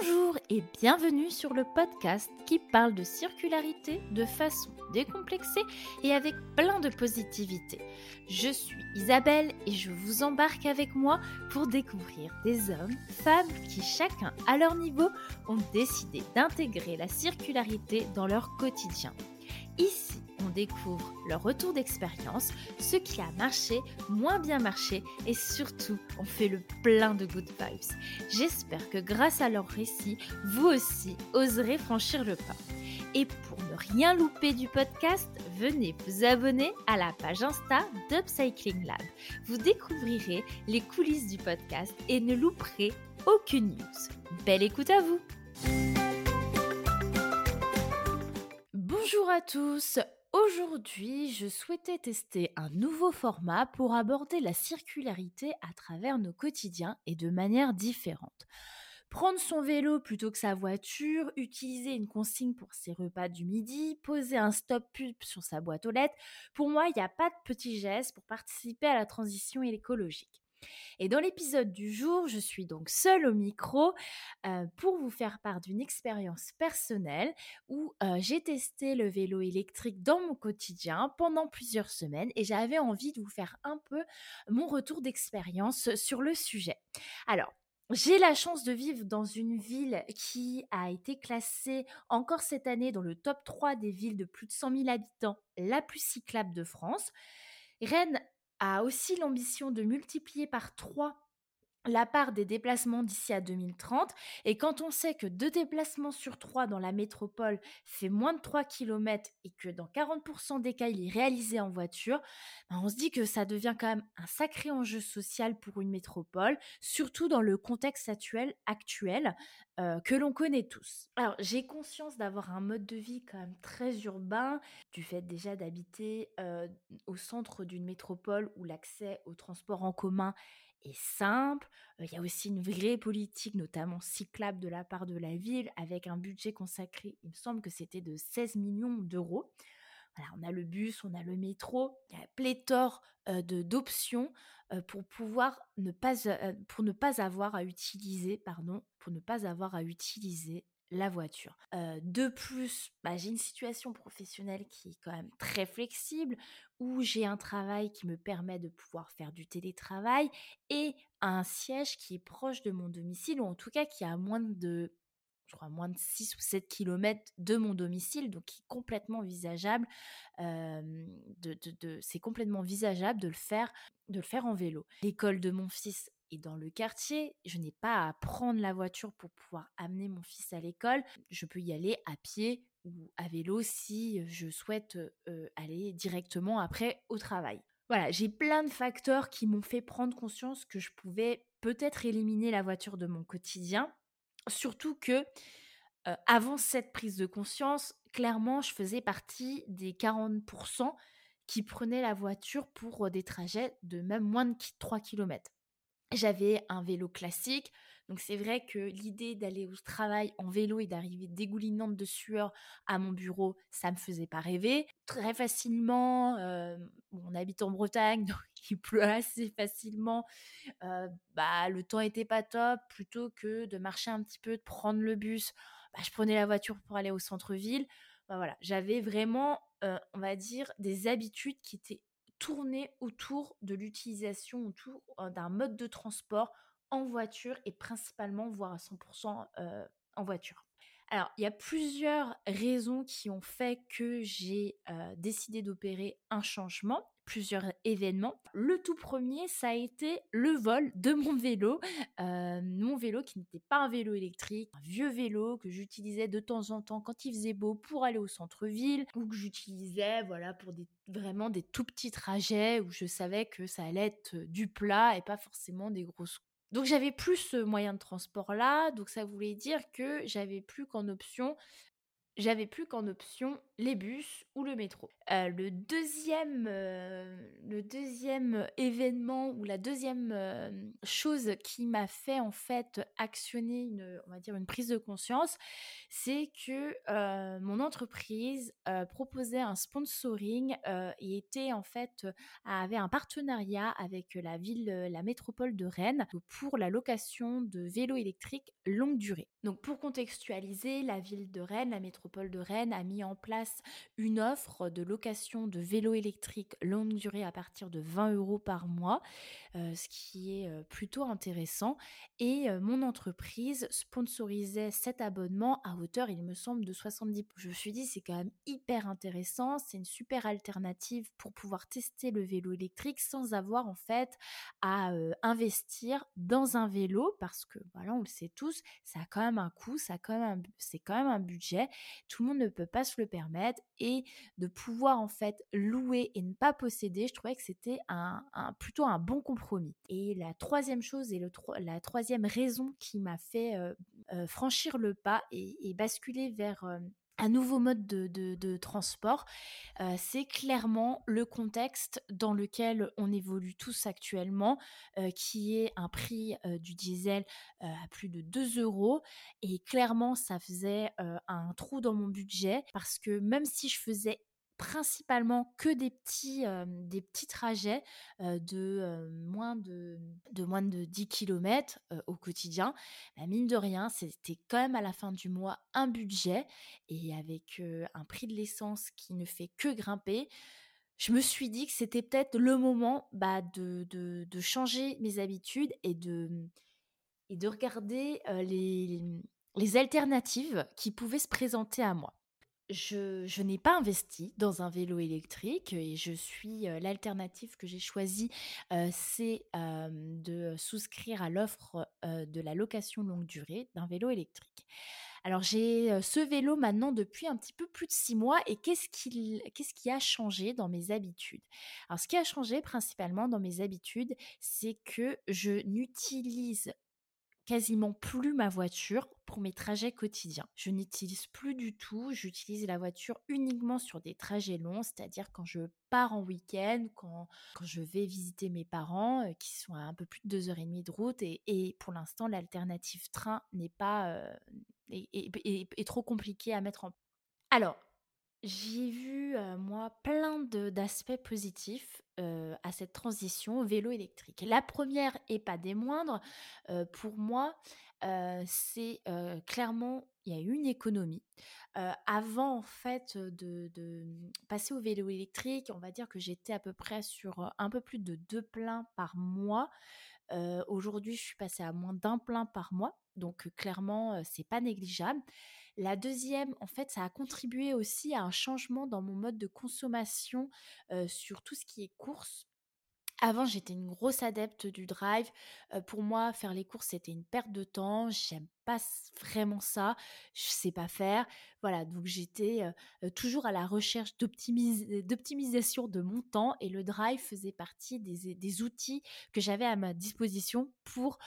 Bonjour et bienvenue sur le podcast qui parle de circularité de façon décomplexée et avec plein de positivité. Je suis Isabelle et je vous embarque avec moi pour découvrir des hommes, femmes qui chacun à leur niveau ont décidé d'intégrer la circularité dans leur quotidien. Découvre leur retour d'expérience, ce qui a marché, moins bien marché et surtout, on fait le plein de good vibes. J'espère que grâce à leur récit, vous aussi oserez franchir le pas. Et pour ne rien louper du podcast, venez vous abonner à la page Insta d'Upcycling Lab. Vous découvrirez les coulisses du podcast et ne louperez aucune news. Belle écoute à vous Bonjour à tous Aujourd'hui, je souhaitais tester un nouveau format pour aborder la circularité à travers nos quotidiens et de manière différente. Prendre son vélo plutôt que sa voiture, utiliser une consigne pour ses repas du midi, poser un stop pub sur sa boîte aux lettres, pour moi, il n'y a pas de petits gestes pour participer à la transition écologique. Et dans l'épisode du jour, je suis donc seule au micro euh, pour vous faire part d'une expérience personnelle où euh, j'ai testé le vélo électrique dans mon quotidien pendant plusieurs semaines et j'avais envie de vous faire un peu mon retour d'expérience sur le sujet. Alors, j'ai la chance de vivre dans une ville qui a été classée encore cette année dans le top 3 des villes de plus de 100 000 habitants la plus cyclable de France. Rennes a aussi l'ambition de multiplier par 3 la part des déplacements d'ici à 2030. Et quand on sait que deux déplacements sur trois dans la métropole fait moins de 3 km et que dans 40% des cas, il est réalisé en voiture, ben, on se dit que ça devient quand même un sacré enjeu social pour une métropole, surtout dans le contexte actuel, actuel euh, que l'on connaît tous. Alors, j'ai conscience d'avoir un mode de vie quand même très urbain, du fait déjà d'habiter euh, au centre d'une métropole où l'accès au transport en commun simple. Il y a aussi une vraie politique, notamment cyclable de la part de la ville, avec un budget consacré, il me semble que c'était de 16 millions d'euros. On a le bus, on a le métro, il y a pléthore d'options ne pas pour ne pas avoir à utiliser pardon pour ne pas avoir à utiliser la voiture. de plus, bah, j'ai une situation professionnelle qui est quand même très flexible, où j'ai un travail qui me permet de pouvoir faire du télétravail et un siège qui est proche de mon domicile, ou en tout cas qui a moins de je crois moins de 6 ou 7 km de mon domicile, donc qui est complètement envisageable. de, c'est complètement envisageable de le faire, de le faire en vélo. L'école de mon fils dans le quartier, je n'ai pas à prendre la voiture pour pouvoir amener mon fils à l'école. Je peux y aller à pied ou à vélo si je souhaite aller directement après au travail. Voilà, j'ai plein de facteurs qui m'ont fait prendre conscience que je pouvais peut-être éliminer la voiture de mon quotidien. Surtout que avant cette prise de conscience, clairement, je faisais partie des 40% qui prenaient la voiture pour des trajets de même moins de 3 km. J'avais un vélo classique, donc c'est vrai que l'idée d'aller au travail en vélo et d'arriver dégoulinante de sueur à mon bureau, ça me faisait pas rêver. Très facilement, on habite en Bretagne, donc il pleut assez facilement. bah le temps était pas top. Plutôt que de marcher un petit peu, de prendre le bus, bah, je prenais la voiture pour aller au centre-ville. Bah, voilà, j'avais vraiment, on va dire, des habitudes qui étaient tourner autour de l'utilisation, d'un mode de transport en voiture et principalement, voire à 100% en voiture. Alors, il y a plusieurs raisons qui ont fait que j'ai décidé d'opérer un changement plusieurs événements. Le tout premier, ça a été le vol de mon vélo. Euh, mon vélo qui n'était pas un vélo électrique, un vieux vélo que j'utilisais de temps en temps quand il faisait beau pour aller au centre-ville ou que j'utilisais voilà, pour des, vraiment des tout petits trajets où je savais que ça allait être du plat et pas forcément des grosses donc j'avais plus ce moyen de transport là, donc ça voulait dire que j'avais plus qu'en option j'avais plus qu'en option les bus ou le métro. Heu, le deuxième, heu, le deuxième événement ou la deuxième chose qui m'a fait en fait actionner une, on va dire une prise de conscience, c'est que, mon entreprise, proposait un sponsoring, et était en fait, avait un partenariat avec la ville, la métropole de Rennes pour la location de vélos électriques longue durée. Donc pour contextualiser, la ville de Rennes, la métropole de Rennes a mis en place une offre de location de vélos électriques longue durée à partir de 20 € par mois, heu, ce qui est, heu, plutôt intéressant et heu, mon entreprise sponsorisait cet abonnement à hauteur, il me semble, de 70 je me suis dit: «C'est quand même hyper intéressant, c'est une super alternative pour pouvoir tester le vélo électrique sans avoir en fait à, investir dans un vélo» parce que, voilà, on le sait tous, ça a quand même un coût, c'est quand même un budget. Tout le monde ne peut pas se le permettre et de pouvoir en fait louer et ne pas posséder, je trouvais que c'était un plutôt un bon compromis. Et la 3e chose et le la 3e raison qui m'a fait, franchir le pas et basculer vers, un nouveau mode de transport, heu, c'est clairement le contexte dans lequel on évolue tous actuellement, heu, qui est un prix, heu, du diesel, à plus de 2 € et clairement ça faisait, un trou dans mon budget parce que même si je faisais principalement que des petits, trajets, de, moins de de moins de 10 kilomètres, heu, au quotidien, bah, mine de rien, c'était quand même à la fin du mois un budget et avec, un prix de l'essence qui ne fait que grimper, je me suis dit que c'était peut-être le moment, bah, de changer mes habitudes et de, mmh regarder, les, mmh, les alternatives qui pouvaient se présenter à moi. Je n'ai pas investi dans un vélo électrique et je suis, heu, l'alternative que j'ai choisie, heu, c'est, hem, de souscrire à l'offre, de la location longue durée d'un vélo électrique. Alors j'ai, ce vélo maintenant depuis un petit peu plus de 6 mois et qu'est-ce qui a changé dans mes habitudes? Alors ce qui a changé principalement dans mes habitudes, c'est que je n'utilise quasiment plus ma voiture pour mes trajets quotidiens. Je n'utilise plus du tout, j'utilise la voiture uniquement sur des trajets longs, c'est-à-dire quand je pars en week-end, quand quand je vais visiter mes parents, heu, qui sont à un peu plus de 2 heures et demie de route et pour l'instant l'alternative train n'est pas, heu, est est trop compliquée à mettre en alors, j'ai vu, heu, moi plein d'aspects positifs, heu, à cette transition vélo électrique. La 1re et pas des moindres, heu, pour moi, c'est, clairement, il y a une économie. Avant en fait, de de, passer au vélo électrique, on va dire que j'étais à peu près sur, un peu plus de 2 pleins par mois. Aujourd'hui, je suis passée à moins d'1 plein par mois, donc clairement, c'est pas négligeable. La 2e, en fait, ça a contribué aussi à un changement dans mon mode de consommation, sur tout ce qui est courses. Avant, j'étais une grosse adepte du drive, pour moi, faire les courses, c'était une perte de temps, j'aime pas vraiment ça, je sais pas faire. Voilà, donc j'étais, toujours à la recherche d'optimisation de mon temps et le drive faisait partie des outils que j'avais à ma disposition pour,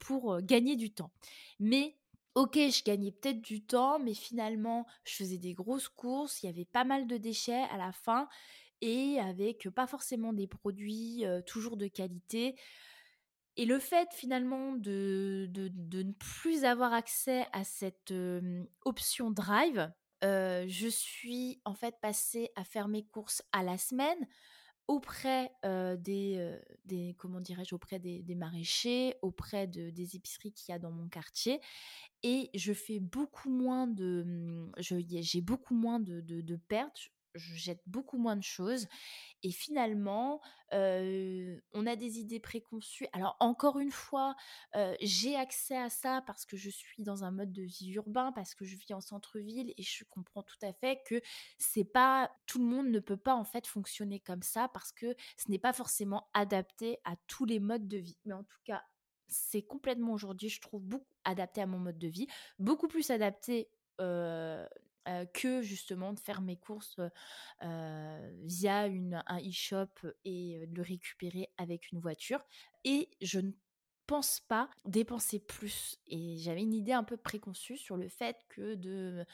pour, gagner du temps. Mais OK, je gagnais peut-être du temps, mais finalement, je faisais des grosses courses, il y avait pas mal de déchets à la fin et avec pas forcément des produits, toujours de qualité et le fait finalement de de ne plus avoir accès à cette, option drive, je suis en fait passée à faire mes courses à la semaine auprès, heu, des, des comment dirais-je? Auprès des des maraîchers, auprès de des épiceries qu'il y a dans mon quartier et je fais beaucoup moins de, mmh, j'ai beaucoup moins de de de pertes, je jette beaucoup moins de choses et finalement, on a des idées préconçues. Alors encore une fois, j'ai accès à ça parce que je suis dans un mode de vie urbain, parce que je vis en centre-ville et je comprends tout à fait que c'est pas tout le monde ne peut pas en fait fonctionner comme ça parce que ce n'est pas forcément adapté à tous les modes de vie. Mais en tout cas, c'est complètement aujourd'hui, je trouve, beaucoup adapté à mon mode de vie, beaucoup plus adapté, heu, que justement de faire mes courses, heu heu, via un e-shop et de le récupérer avec une voiture et je n pense pas dépenser plus et j'avais une idée un peu préconçue sur le fait que de,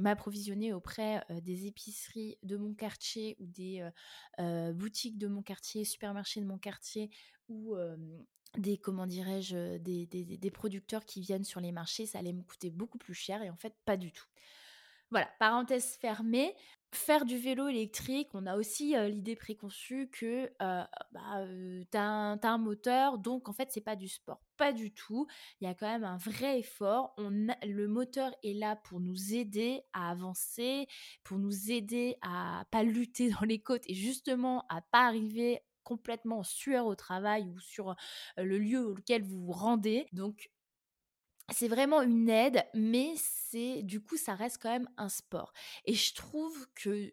m'approvisionner auprès, des épiceries de mon quartier ou des, boutiques de mon quartier, supermarchés de mon quartier ou, des comment dirais-je? Des producteurs qui viennent sur les marchés, ça allait me coûter beaucoup plus cher et en fait pas du tout. Voilà, parenthèse fermée. Faire du vélo électrique, on a aussi l'idée préconçue que bah, tu as, un moteur, donc en fait, c'est pas du sport. Pas du tout. Il y a quand même un vrai effort. Le moteur est là pour nous aider à avancer, pour nous aider à pas lutter dans les côtes et justement à pas arriver complètement en sueur au travail ou sur le lieu auquel vous vous rendez. Donc c'est vraiment une aide, mais c'est du coup, ça reste quand même un sport. Et je trouve que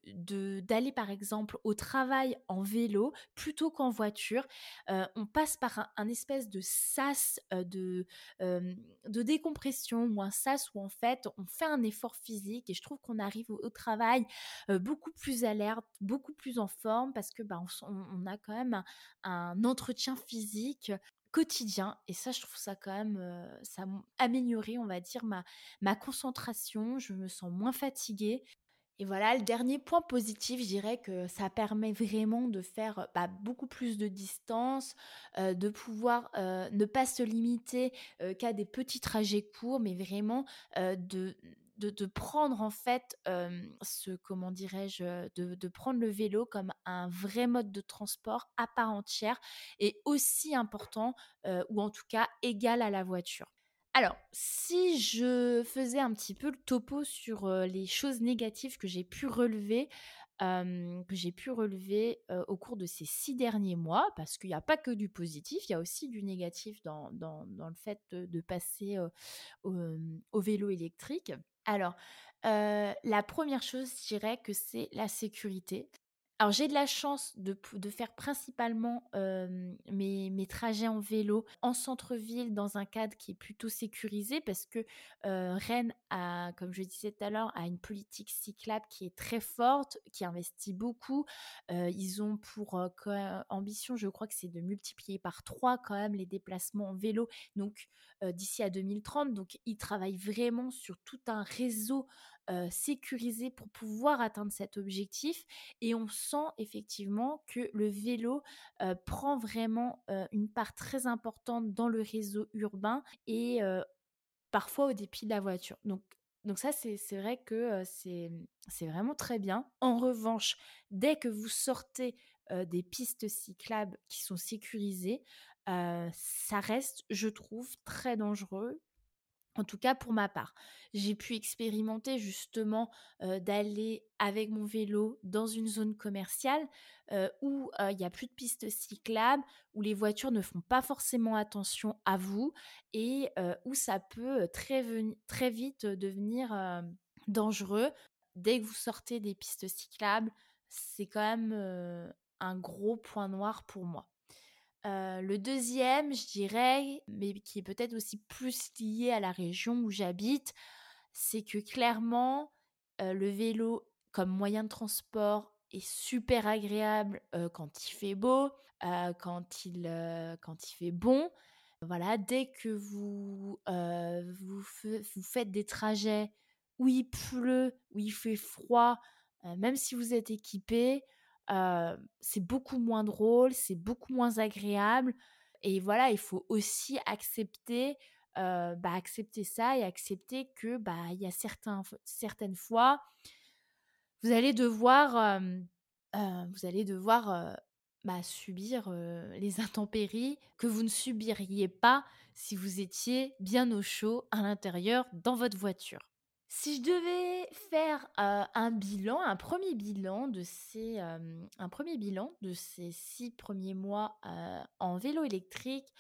d'aller par exemple au travail en vélo plutôt qu'en voiture, on passe par un, espèce de sas de de décompression ou un sas où en fait on fait un effort physique et je trouve qu'on arrive au, travail beaucoup plus alerte, beaucoup plus en forme parce que bah, on, a quand même un entretien physique quotidien. Et ça, je trouve ça quand même, ça amélioré, on va dire, ma, ma concentration. Je me sens moins fatiguée. Et voilà, le dernier point positif, je dirais que ça permet vraiment de faire bah, beaucoup plus de distance, de pouvoir ne pas se limiter qu'à des petits trajets courts, mais vraiment de de, prendre en fait ce comment dirais-je de, prendre le vélo comme un vrai mode de transport à part entière et aussi important ou en tout cas égal à la voiture. Alors, si je faisais un petit peu le topo sur les choses négatives que j'ai pu relever, que j'ai pu relever au cours de ces six derniers mois, parce qu'il n'y a pas que du positif, il y a aussi du négatif dans, le fait de, passer au, vélo électrique. Alors, la première chose, je dirais que c'est la sécurité. Alors j'ai de la chance de, faire principalement mes, trajets en vélo en centre-ville dans un cadre qui est plutôt sécurisé parce que Rennes a, comme je disais tout à l'heure, a une politique cyclable qui est très forte, qui investit beaucoup. ils ont pour ambition, je crois que c'est de multiplier par trois quand même les déplacements en vélo, donc d'ici à 2030. Donc ils travaillent vraiment sur tout un réseau sécurisé pour pouvoir atteindre cet objectif. Et on sent effectivement que le vélo prend vraiment une part très importante dans le réseau urbain et parfois au dépit de la voiture. Donc donc ça, c'est vrai que c'est vraiment très bien. En revanche, dès que vous sortez des pistes cyclables qui sont sécurisées, ça reste, je trouve, très dangereux en tout cas pour ma part. J'ai pu expérimenter justement d'aller avec mon vélo dans une zone commerciale où il n'y a plus de pistes cyclables, où les voitures ne font pas forcément attention à vous et où ça peut très, vite devenir dangereux. Dès que vous sortez des pistes cyclables, c'est quand même un gros point noir pour moi le deuxième, je dirais, mais qui est peut-être aussi plus lié à la région où j'habite, c'est que clairement, le vélo comme moyen de transport est super agréable quand il fait beau, quand, il, quand il fait bon. Voilà, dès que vous, vous, vous, faites des trajets où il pleut, où il fait froid, même si vous êtes équipé, c'est beaucoup moins drôle, c'est beaucoup moins agréable. Et voilà, il faut aussi accepter, bah, accepter ça et accepter que bah y a certains, certaines fois, vous allez devoir, vous allez devoir bah, subir les intempéries que vous ne subiriez pas si vous étiez bien au chaud à l'intérieur dans votre voiture. Si je devais faire, un bilan, un premier bilan de ces, 6 premiers mois, en vélo électrique,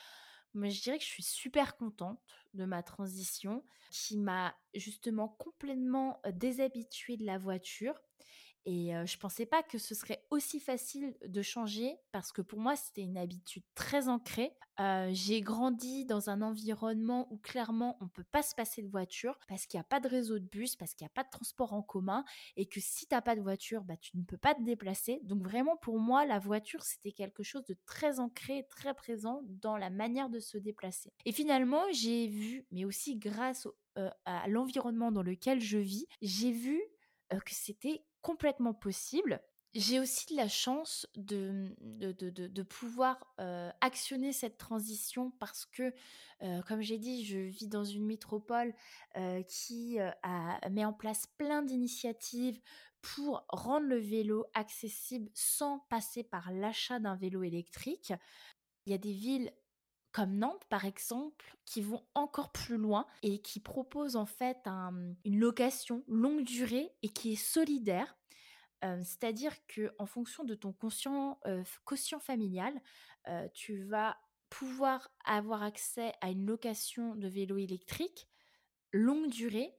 je dirais que je suis super contente de ma transition qui m'a justement complètement, déshabituée de la voiture Et je pensais pas que ce serait aussi facile de changer parce que pour moi, c'était une habitude très ancrée. j'ai grandi dans un environnement où clairement, on peut pas se passer de voiture parce qu'il n'y a pas de réseau de bus, parce qu'il n'y a pas de transport en commun et que si tu n'as pas de voiture, bah, tu ne peux pas te déplacer. Donc vraiment, pour moi, la voiture, c'était quelque chose de très ancré, très présent dans la manière de se déplacer. Et finalement, j'ai vu, mais aussi grâce à l'environnement dans lequel je vis, j'ai vu que c'était complètement possible. J'ai aussi la chance de, de, pouvoir actionner cette transition parce que, comme j'ai dit, je vis dans une métropole qui a, met en place plein d'initiatives pour rendre le vélo accessible sans passer par l'achat d'un vélo électrique. Il y a des villes comme Nantes par exemple, qui vont encore plus loin et qui proposent en fait une location longue durée et qui est solidaire. C'est-à-dire que en fonction de ton quotient, quotient familial, tu vas pouvoir avoir accès à une location de vélo électrique longue durée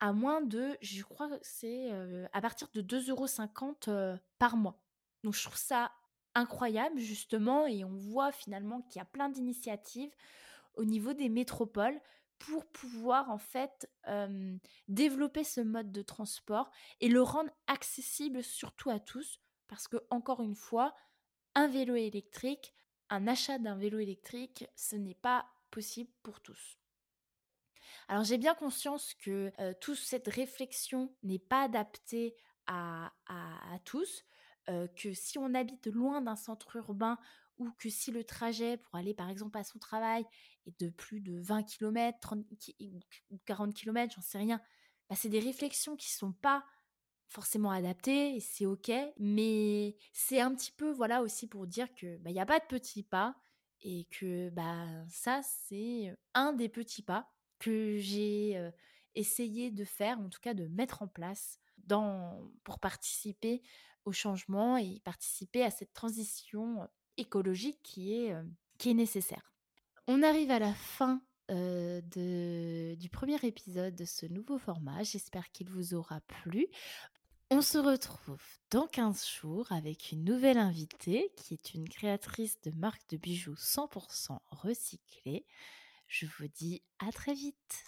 à moins de, je crois que c'est à partir de 2,50 euros par mois. Donc je trouve ça incroyable justement et on voit finalement qu'il y a plein d'initiatives au niveau des métropoles pour pouvoir en fait développer ce mode de transport et le rendre accessible surtout à tous parce que encore une fois un vélo électrique un achat d'un vélo électrique ce n'est pas possible pour tous. Alors j'ai bien conscience que toute cette réflexion n'est pas adaptée à, à tous que si on habite loin d'un centre urbain ou que si le trajet pour aller par exemple à son travail est de plus de 20 km, 30, 40 km, j'en sais rien, bah, c'est des réflexions qui sont pas forcément adaptées et c'est ok, mais c'est un petit peu voilà aussi pour dire que bah, il n'y a pas de petits pas et que bah ça c'est un des petits pas que j'ai essayé de faire, en tout cas de mettre en place dans, pour participer au changement et participer à cette transition écologique qui est, qui est nécessaire. On arrive à la fin de, du premier épisode de ce nouveau format. J'espère qu'il vous aura plu. On se retrouve dans 15 jours avec une nouvelle invitée qui est une créatrice de marque de bijoux 100% recyclés. Je vous dis à très vite.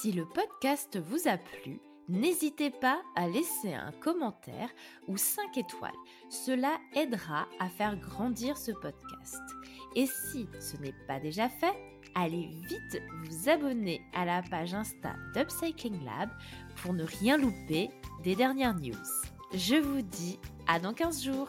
Si le podcast vous a plu, N'hésitez pas à laisser un commentaire ou 5 étoiles. Cela aidera à faire grandir ce podcast. Et si ce n'est pas déjà fait, allez vite vous abonner à la page Insta d'Upcycling Lab pour ne rien louper des dernières news. Je vous dis à dans 15 jours